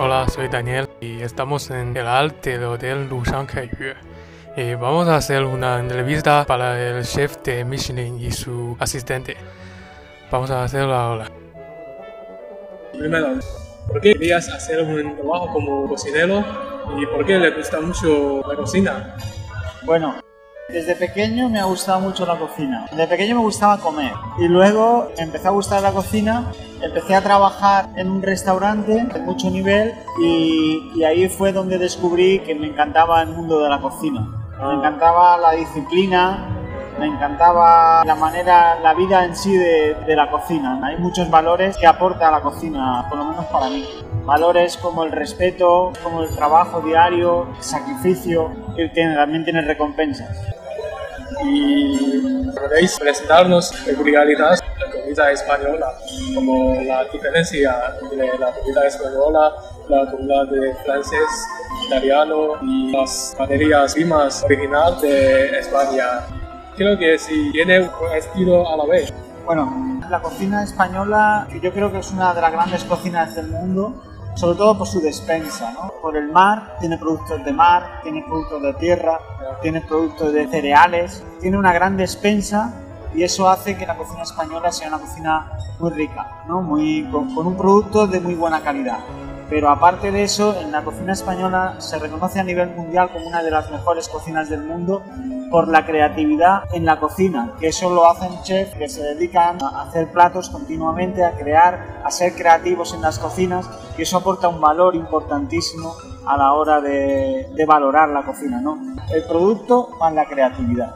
Hola, soy Daniel y estamos en el Alt del Hotel Lushan Kaiyue. Y vamos a hacer una entrevista para el chef de Michelin y su asistente. Vamos a hacerlo ahora. Primero, ¿por qué querías hacer un trabajo como cocinero y por qué le gusta mucho la cocina? Bueno, desde pequeño me ha gustado mucho la cocina. Desde pequeño me gustaba comer y luego empecé a gustar la cocina. Empecé a trabajar en un restaurante de mucho nivel y, y ahí fue donde descubrí que me encantaba el mundo de la cocina. Me encantaba la disciplina, me encantaba la manera, la vida en sí de, de, la cocina. Hay muchos valores que aporta la cocina, por lo menos para mí. Valores como el respeto, como el trabajo diario, el sacrificio, que tiene, también tiene recompensas y podéis presentarnos peculiaridades de la comida española, como la diferencia entre la comida española, la comida de francés, italiano y las materias primas originales de España. Creo que sí tiene un estilo a la vez. Bueno, la cocina española yo creo que es una de las grandes cocinas del mundo sobre todo por su despensa, ¿no? Por el mar, tiene productos de mar, tiene productos de tierra, tiene productos de cereales, tiene una gran despensa y eso hace que la cocina española sea una cocina muy rica, ¿no? muy, con, con un producto de muy buena calidad. Pero aparte de eso, en la cocina española se reconoce a nivel mundial como una de las mejores cocinas del mundo por la creatividad en la cocina, que eso lo hacen chefs que se dedican a hacer platos continuamente, a crear, a ser creativos en las cocinas, y eso aporta un valor importantísimo a la hora de, valorar la cocina, ¿no? El producto más la creatividad.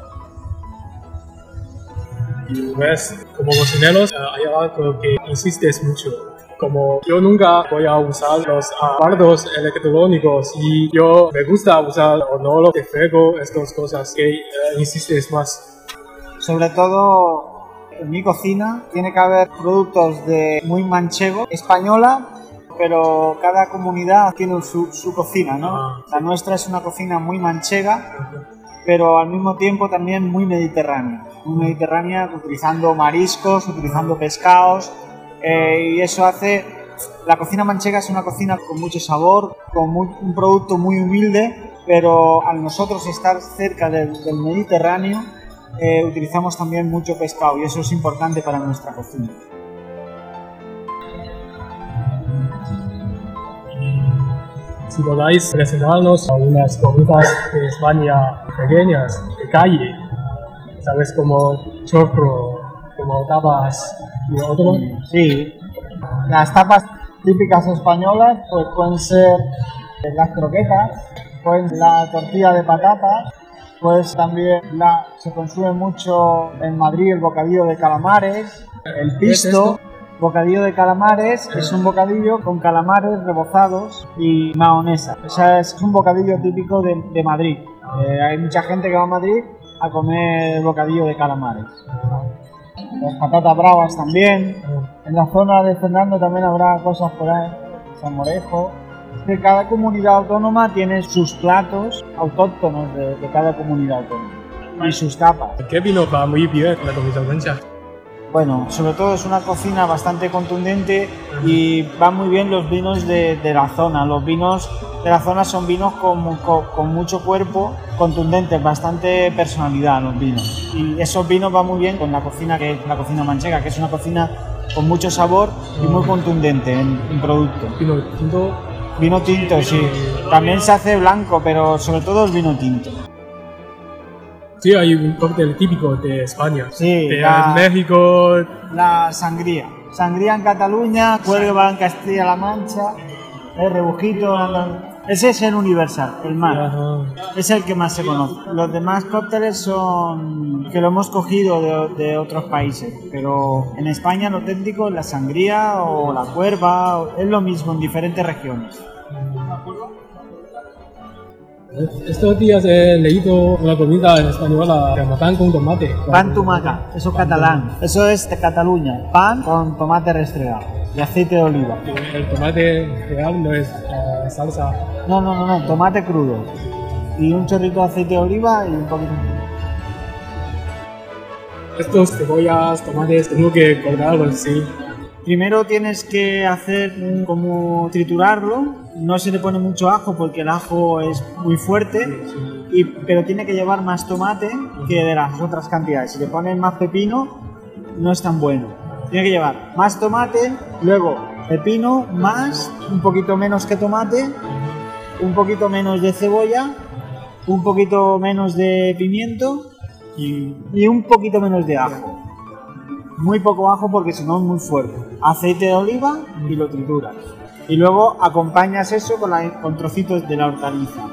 Y ves, como cocineros, hay algo que insistes mucho como yo nunca voy a usar los aparatos electrónicos y yo me gusta usar honor de fuego, estas cosas que eh, insistes más. Sobre todo en mi cocina tiene que haber productos de muy manchego, española, pero cada comunidad tiene su, su cocina, ¿no? Ah, La nuestra es una cocina muy manchega, pero al mismo tiempo también muy mediterránea. Muy mediterránea, utilizando mariscos, utilizando pescados, eh, y eso hace... La cocina manchega es una cocina con mucho sabor, con un producto muy humilde, pero al nosotros estar cerca del, del Mediterráneo, eh, utilizamos también mucho pescado y eso es importante para nuestra cocina. Si podáis presentarnos algunas comidas de España pequeñas, de calle, ¿sabes? Como chocro, como tapas y otro. Sí, las tapas típicas españolas pues pueden ser las croquetas, pues la tortilla de patatas, pues también la, se consume mucho en Madrid el bocadillo de calamares, el pisto. Bocadillo de calamares es un bocadillo con calamares rebozados y mahonesa. O sea, es un bocadillo típico de, de Madrid. Eh, hay mucha gente que va a Madrid a comer bocadillo de calamares las patatas bravas también. En la zona de Fernando también habrá cosas por ahí, San Morejo. Que cada comunidad autónoma tiene sus platos autóctonos de, de cada comunidad autónoma y sus tapas. ¿Qué vino va muy bien la comida mancha? Bueno, sobre todo es una cocina bastante contundente y van muy bien los vinos de, de, la zona. Los vinos de la zona son vinos con, con, con, mucho cuerpo, contundentes, bastante personalidad los vinos. Y esos vinos van muy bien con la cocina que es la cocina manchega, que es una cocina con mucho sabor y muy contundente en, en producto. Vino tinto. Vino tinto, sí. También se hace blanco, pero sobre todo el vino tinto. Sí, hay un cóctel típico de España. Sí, de la, México. La sangría. Sangría en Cataluña, cuerva en Castilla-La Mancha, el rebujito. Ese es el universal, el mar. Ajá. Es el que más se conoce. Los demás cócteles son que lo hemos cogido de, de, otros países, pero en España lo auténtico es la sangría o la cuerva, es lo mismo en diferentes regiones. Estos días he leído una comida española que pan con tomate. Pan tumaca, eso es catalán. Eso es de Cataluña. Pan con tomate restregado y aceite de oliva. El tomate real no es uh, salsa. No, no, no, no, tomate crudo. Y un chorrito de aceite de oliva y un poquito. Estos cebollas, tomates, tengo que cortarlos, sí. Primero tienes que hacer como triturarlo. No se le pone mucho ajo porque el ajo es muy fuerte, y, pero tiene que llevar más tomate que de las otras cantidades. Si le pones más pepino, no es tan bueno. Tiene que llevar más tomate, luego pepino, más, un poquito menos que tomate, un poquito menos de cebolla, un poquito menos de pimiento y, un poquito menos de ajo. Muy poco ajo porque si no es muy fuerte. Aceite de oliva y lo trituras. Y luego acompañas eso con, con trocitos de la hortaliza.